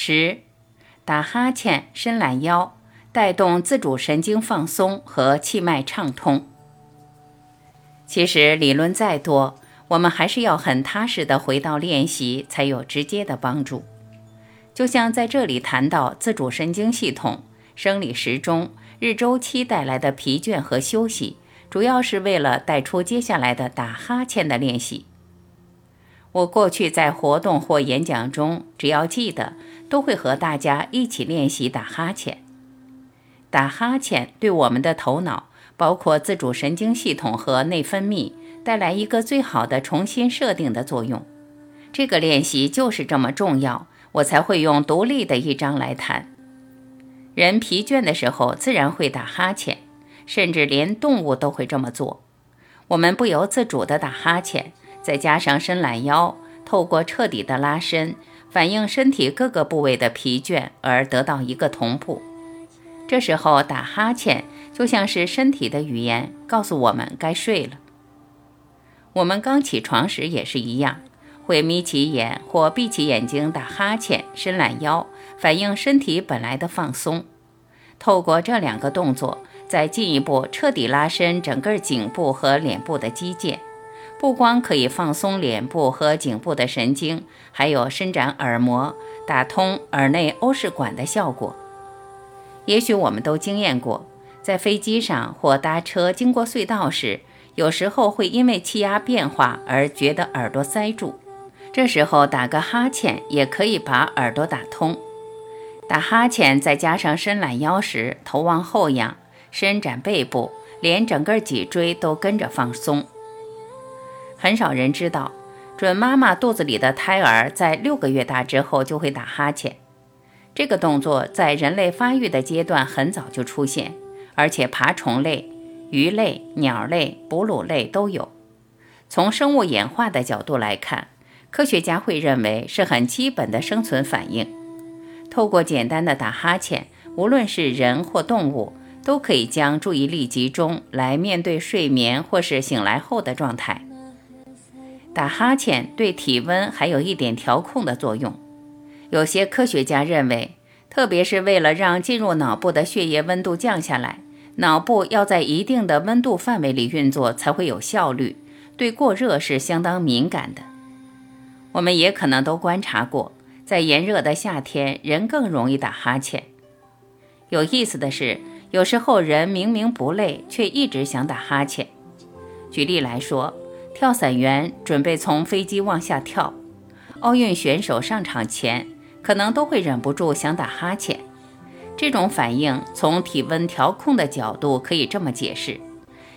十，打哈欠、伸懒腰，带动自主神经放松和气脉畅通。其实理论再多，我们还是要很踏实的回到练习，才有直接的帮助。就像在这里谈到自主神经系统、生理时钟、日周期带来的疲倦和休息，主要是为了带出接下来的打哈欠的练习。我过去在活动或演讲中，只要记得，都会和大家一起练习打哈欠。打哈欠对我们的头脑，包括自主神经系统和内分泌，带来一个最好的重新设定的作用。这个练习就是这么重要，我才会用独立的一章来谈。人疲倦的时候，自然会打哈欠，甚至连动物都会这么做。我们不由自主地打哈欠。再加上伸懒腰，透过彻底的拉伸，反映身体各个部位的疲倦，而得到一个同步。这时候打哈欠就像是身体的语言，告诉我们该睡了。我们刚起床时也是一样，会眯起眼或闭起眼睛打哈欠、伸懒腰，反映身体本来的放松。透过这两个动作，再进一步彻底拉伸整个颈部和脸部的肌腱。不光可以放松脸部和颈部的神经，还有伸展耳膜、打通耳内欧式管的效果。也许我们都经验过，在飞机上或搭车经过隧道时，有时候会因为气压变化而觉得耳朵塞住。这时候打个哈欠也可以把耳朵打通。打哈欠再加上伸懒腰时，头往后仰，伸展背部，连整个脊椎都跟着放松。很少人知道，准妈妈肚子里的胎儿在六个月大之后就会打哈欠。这个动作在人类发育的阶段很早就出现，而且爬虫类、鱼类、鸟类、哺乳类都有。从生物演化的角度来看，科学家会认为是很基本的生存反应。透过简单的打哈欠，无论是人或动物，都可以将注意力集中来面对睡眠或是醒来后的状态。打哈欠对体温还有一点调控的作用。有些科学家认为，特别是为了让进入脑部的血液温度降下来，脑部要在一定的温度范围里运作才会有效率。对过热是相当敏感的。我们也可能都观察过，在炎热的夏天，人更容易打哈欠。有意思的是，有时候人明明不累，却一直想打哈欠。举例来说。跳伞员准备从飞机往下跳，奥运选手上场前可能都会忍不住想打哈欠。这种反应从体温调控的角度可以这么解释：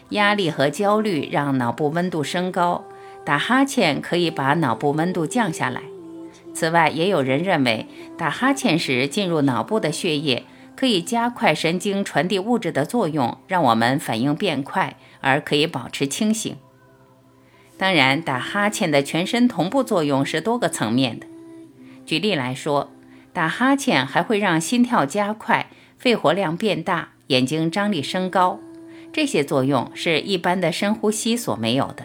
压力和焦虑让脑部温度升高，打哈欠可以把脑部温度降下来。此外，也有人认为打哈欠时进入脑部的血液可以加快神经传递物质的作用，让我们反应变快，而可以保持清醒。当然，打哈欠的全身同步作用是多个层面的。举例来说，打哈欠还会让心跳加快、肺活量变大、眼睛张力升高，这些作用是一般的深呼吸所没有的。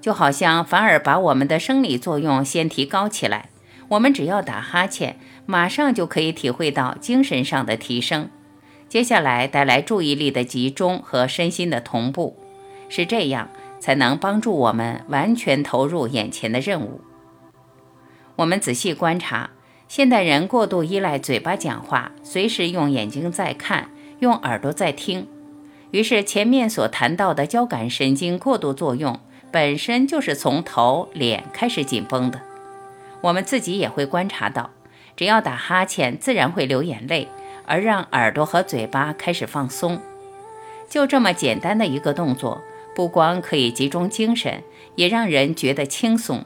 就好像反而把我们的生理作用先提高起来，我们只要打哈欠，马上就可以体会到精神上的提升。接下来带来注意力的集中和身心的同步，是这样。才能帮助我们完全投入眼前的任务。我们仔细观察，现代人过度依赖嘴巴讲话，随时用眼睛在看，用耳朵在听。于是前面所谈到的交感神经过度作用，本身就是从头脸开始紧绷的。我们自己也会观察到，只要打哈欠，自然会流眼泪，而让耳朵和嘴巴开始放松。就这么简单的一个动作。不光可以集中精神，也让人觉得轻松。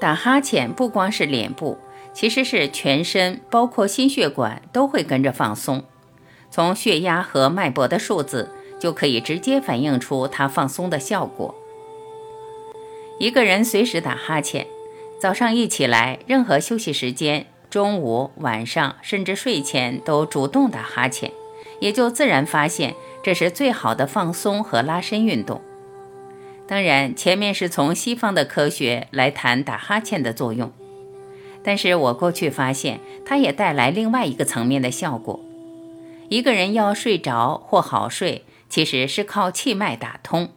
打哈欠不光是脸部，其实是全身，包括心血管都会跟着放松。从血压和脉搏的数字就可以直接反映出它放松的效果。一个人随时打哈欠，早上一起来，任何休息时间，中午、晚上，甚至睡前都主动打哈欠，也就自然发现。这是最好的放松和拉伸运动。当然，前面是从西方的科学来谈打哈欠的作用。但是我过去发现，它也带来另外一个层面的效果。一个人要睡着或好睡，其实是靠气脉打通。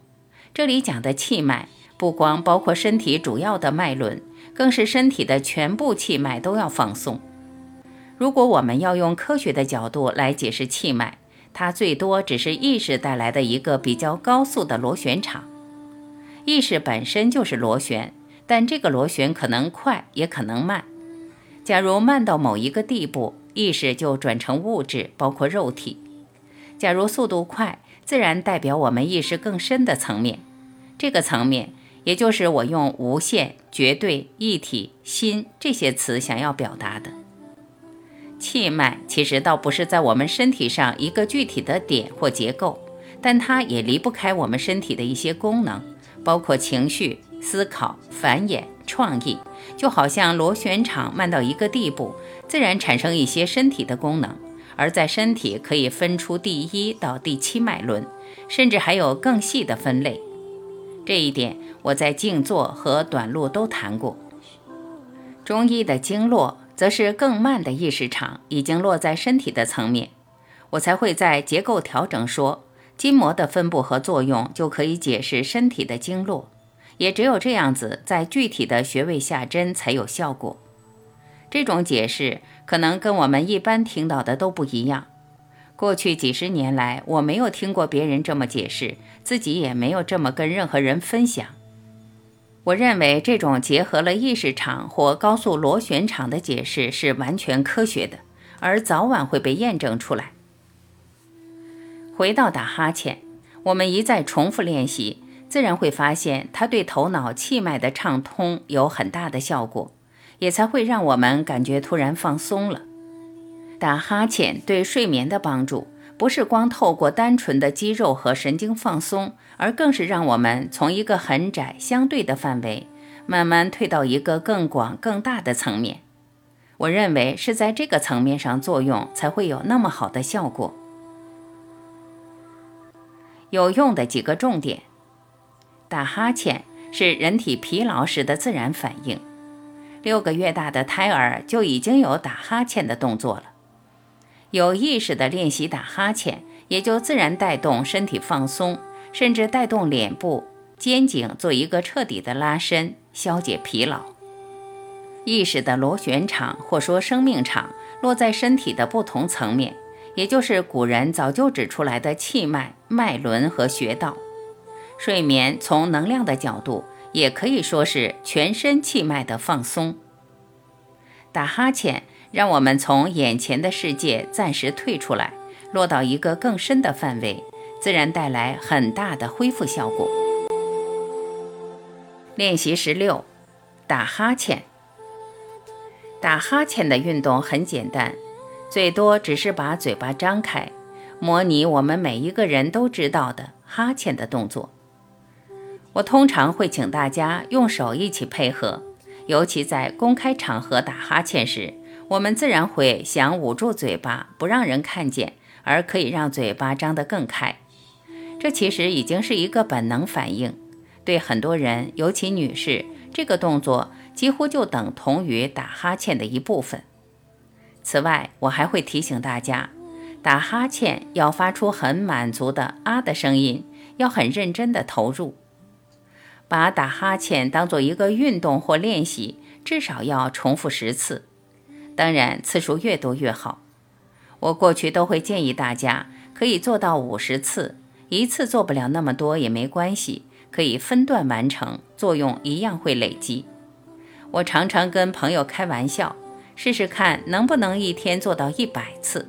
这里讲的气脉，不光包括身体主要的脉轮，更是身体的全部气脉都要放松。如果我们要用科学的角度来解释气脉，它最多只是意识带来的一个比较高速的螺旋场。意识本身就是螺旋，但这个螺旋可能快，也可能慢。假如慢到某一个地步，意识就转成物质，包括肉体；假如速度快，自然代表我们意识更深的层面。这个层面，也就是我用无限、绝对、一体、心这些词想要表达的。气脉其实倒不是在我们身体上一个具体的点或结构，但它也离不开我们身体的一些功能，包括情绪、思考、繁衍、创意。就好像螺旋场慢到一个地步，自然产生一些身体的功能，而在身体可以分出第一到第七脉轮，甚至还有更细的分类。这一点我在静坐和短路都谈过。中医的经络。则是更慢的意识场已经落在身体的层面，我才会在结构调整说筋膜的分布和作用就可以解释身体的经络，也只有这样子，在具体的穴位下针才有效果。这种解释可能跟我们一般听到的都不一样。过去几十年来，我没有听过别人这么解释，自己也没有这么跟任何人分享。我认为这种结合了意识场或高速螺旋场的解释是完全科学的，而早晚会被验证出来。回到打哈欠，我们一再重复练习，自然会发现它对头脑气脉的畅通有很大的效果，也才会让我们感觉突然放松了。打哈欠对睡眠的帮助。不是光透过单纯的肌肉和神经放松，而更是让我们从一个很窄相对的范围，慢慢退到一个更广更大的层面。我认为是在这个层面上作用才会有那么好的效果。有用的几个重点：打哈欠是人体疲劳时的自然反应，六个月大的胎儿就已经有打哈欠的动作了。有意识的练习打哈欠，也就自然带动身体放松，甚至带动脸部、肩颈做一个彻底的拉伸，消解疲劳。意识的螺旋场或说生命场落在身体的不同层面，也就是古人早就指出来的气脉、脉轮和穴道。睡眠从能量的角度，也可以说是全身气脉的放松。打哈欠。让我们从眼前的世界暂时退出来，落到一个更深的范围，自然带来很大的恢复效果。练习十六，打哈欠。打哈欠的运动很简单，最多只是把嘴巴张开，模拟我们每一个人都知道的哈欠的动作。我通常会请大家用手一起配合，尤其在公开场合打哈欠时。我们自然会想捂住嘴巴，不让人看见，而可以让嘴巴张得更开。这其实已经是一个本能反应。对很多人，尤其女士，这个动作几乎就等同于打哈欠的一部分。此外，我还会提醒大家，打哈欠要发出很满足的“啊”的声音，要很认真的投入，把打哈欠当做一个运动或练习，至少要重复十次。当然，次数越多越好。我过去都会建议大家可以做到五十次，一次做不了那么多也没关系，可以分段完成，作用一样会累积。我常常跟朋友开玩笑，试试看能不能一天做到一百次。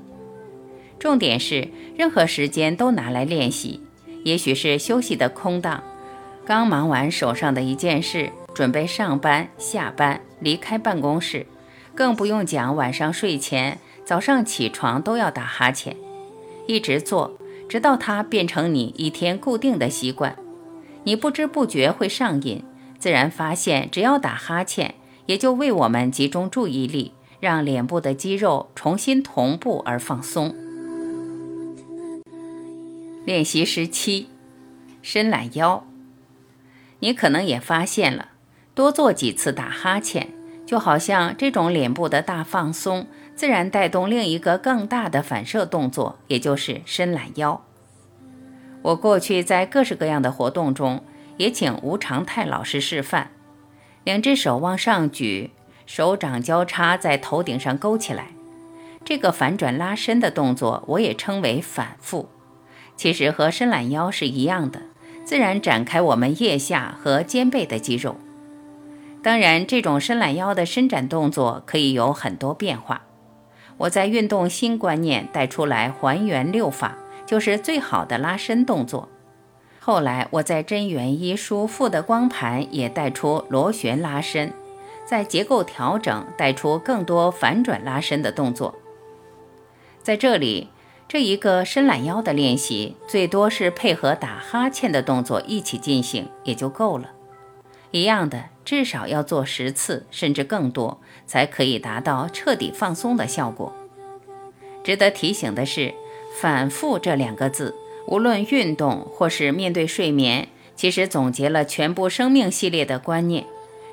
重点是，任何时间都拿来练习，也许是休息的空档，刚忙完手上的一件事，准备上班、下班、离开办公室。更不用讲，晚上睡前、早上起床都要打哈欠，一直做，直到它变成你一天固定的习惯。你不知不觉会上瘾，自然发现，只要打哈欠，也就为我们集中注意力，让脸部的肌肉重新同步而放松。练习十七，伸懒腰。你可能也发现了，多做几次打哈欠。就好像这种脸部的大放松，自然带动另一个更大的反射动作，也就是伸懒腰。我过去在各式各样的活动中，也请吴长泰老师示范：两只手往上举，手掌交叉在头顶上勾起来。这个反转拉伸的动作，我也称为反腹。其实和伸懒腰是一样的，自然展开我们腋下和肩背的肌肉。当然，这种伸懒腰的伸展动作可以有很多变化。我在运动新观念带出来还原六法，就是最好的拉伸动作。后来我在真元一书腹的光盘也带出螺旋拉伸，在结构调整带出更多反转拉伸的动作。在这里，这一个伸懒腰的练习，最多是配合打哈欠的动作一起进行也就够了。一样的，至少要做十次，甚至更多，才可以达到彻底放松的效果。值得提醒的是，“反复”这两个字，无论运动或是面对睡眠，其实总结了全部生命系列的观念。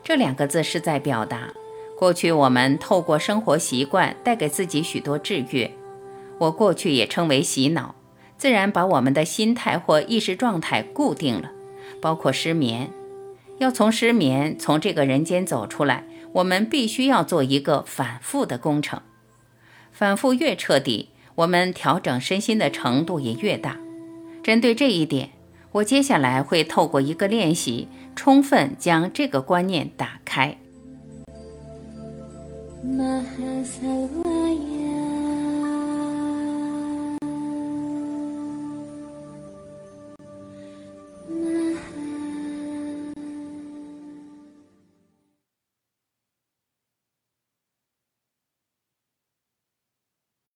这两个字是在表达，过去我们透过生活习惯带给自己许多制约。我过去也称为洗脑，自然把我们的心态或意识状态固定了，包括失眠。要从失眠从这个人间走出来，我们必须要做一个反复的工程。反复越彻底，我们调整身心的程度也越大。针对这一点，我接下来会透过一个练习，充分将这个观念打开。Mahasawaya